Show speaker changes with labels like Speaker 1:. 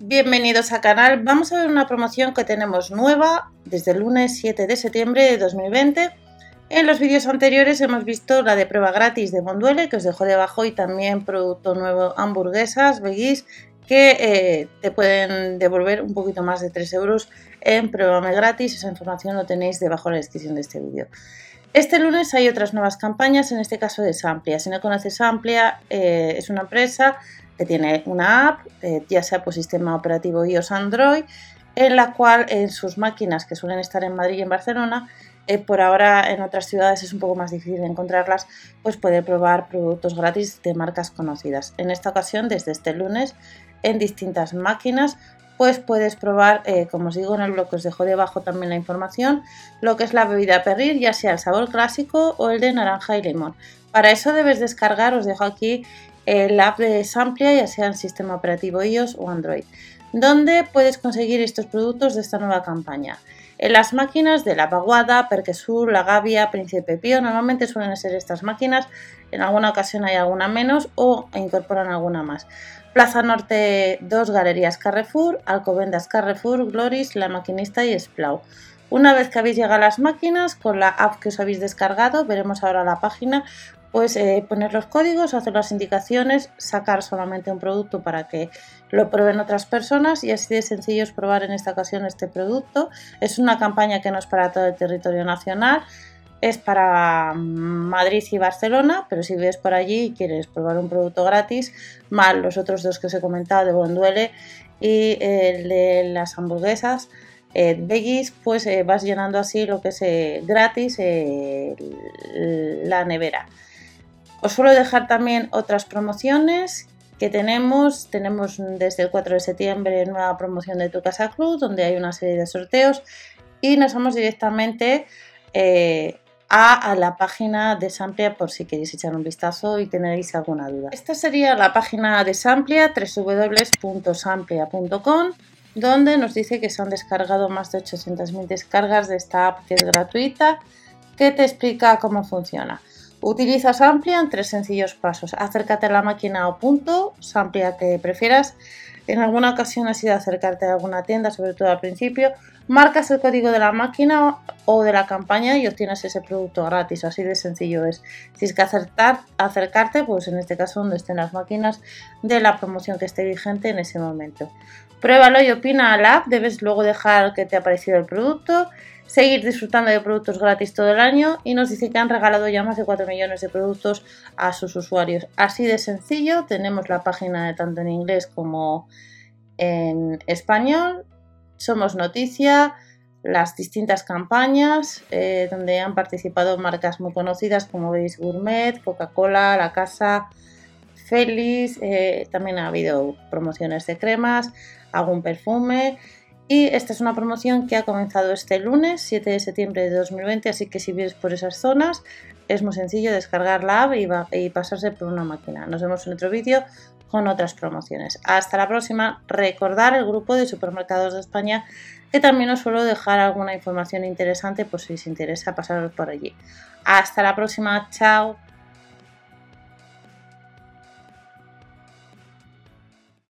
Speaker 1: Bienvenidos al canal. Vamos a ver una promoción que tenemos nueva desde el lunes 7 de septiembre de 2020. En los vídeos anteriores hemos visto la de prueba gratis de Monduele, que os dejo debajo, y también producto nuevo hamburguesas, veggies, que eh, te pueden devolver un poquito más de 3 euros en prueba gratis. Esa información lo tenéis debajo en la descripción de este vídeo. Este lunes hay otras nuevas campañas, en este caso de Samplia. Si no conoces Amplia, eh, es una empresa que tiene una app, eh, ya sea por sistema operativo iOS Android, en la cual en sus máquinas que suelen estar en Madrid y en Barcelona, eh, por ahora en otras ciudades es un poco más difícil encontrarlas, pues puede probar productos gratis de marcas conocidas. En esta ocasión, desde este lunes, en distintas máquinas, pues puedes probar, eh, como os digo en el blog os dejo debajo también la información, lo que es la bebida perrir, ya sea el sabor clásico o el de naranja y limón. Para eso debes descargar, os dejo aquí el app de Samplia, ya sea en sistema operativo iOS o Android, donde puedes conseguir estos productos de esta nueva campaña. En las máquinas de La Paguada, Perquesur, La Gavia, Príncipe Pío, normalmente suelen ser estas máquinas, en alguna ocasión hay alguna menos o incorporan alguna más. Plaza Norte 2, Galerías Carrefour, Alcobendas Carrefour, Gloris, La Maquinista y Splau. Una vez que habéis llegado a las máquinas, con la app que os habéis descargado, veremos ahora la página, pues eh, poner los códigos, hacer las indicaciones, sacar solamente un producto para que lo prueben otras personas y así de sencillo es probar en esta ocasión este producto. Es una campaña que no es para todo el territorio nacional, es para Madrid y Barcelona, pero si vives por allí y quieres probar un producto gratis, más los otros dos que os he comentado de Bonduele y el de las hamburguesas, eh, pues eh, vas llenando así lo que es eh, gratis eh, la nevera. Os suelo dejar también otras promociones que tenemos. Tenemos desde el 4 de septiembre nueva promoción de Tu Casa Club, donde hay una serie de sorteos. Y nos vamos directamente eh, a, la página de Samplia por si queréis echar un vistazo y tenéis alguna duda. Esta sería la página de Samplia, www.samplia.com, donde nos dice que se han descargado más de 800.000 descargas de esta app que es gratuita, que te explica cómo funciona. Utiliza Samplia en tres sencillos pasos. Acércate a la máquina o punto, Samplia que prefieras. En alguna ocasión has ido a acercarte a alguna tienda, sobre todo al principio. Marcas el código de la máquina o de la campaña y obtienes ese producto gratis. Así de sencillo es. Si es que acertar, acercarte, pues en este caso donde estén las máquinas de la promoción que esté vigente en ese momento. Pruébalo y opina al app. Debes luego dejar que te ha parecido el producto seguir disfrutando de productos gratis todo el año y nos dice que han regalado ya más de 4 millones de productos a sus usuarios. Así de sencillo, tenemos la página tanto en inglés como en español. Somos noticia, las distintas campañas eh, donde han participado marcas muy conocidas como veis Gourmet, Coca-Cola, La Casa, Félix, eh, también ha habido promociones de cremas, algún perfume y esta es una promoción que ha comenzado este lunes, 7 de septiembre de 2020, así que si vienes por esas zonas es muy sencillo descargar la app y, pasarse por una máquina. Nos vemos en otro vídeo con otras promociones. Hasta la próxima. Recordar el grupo de supermercados de España que también os suelo dejar alguna información interesante por si os interesa pasaros por allí. Hasta la próxima. Chao.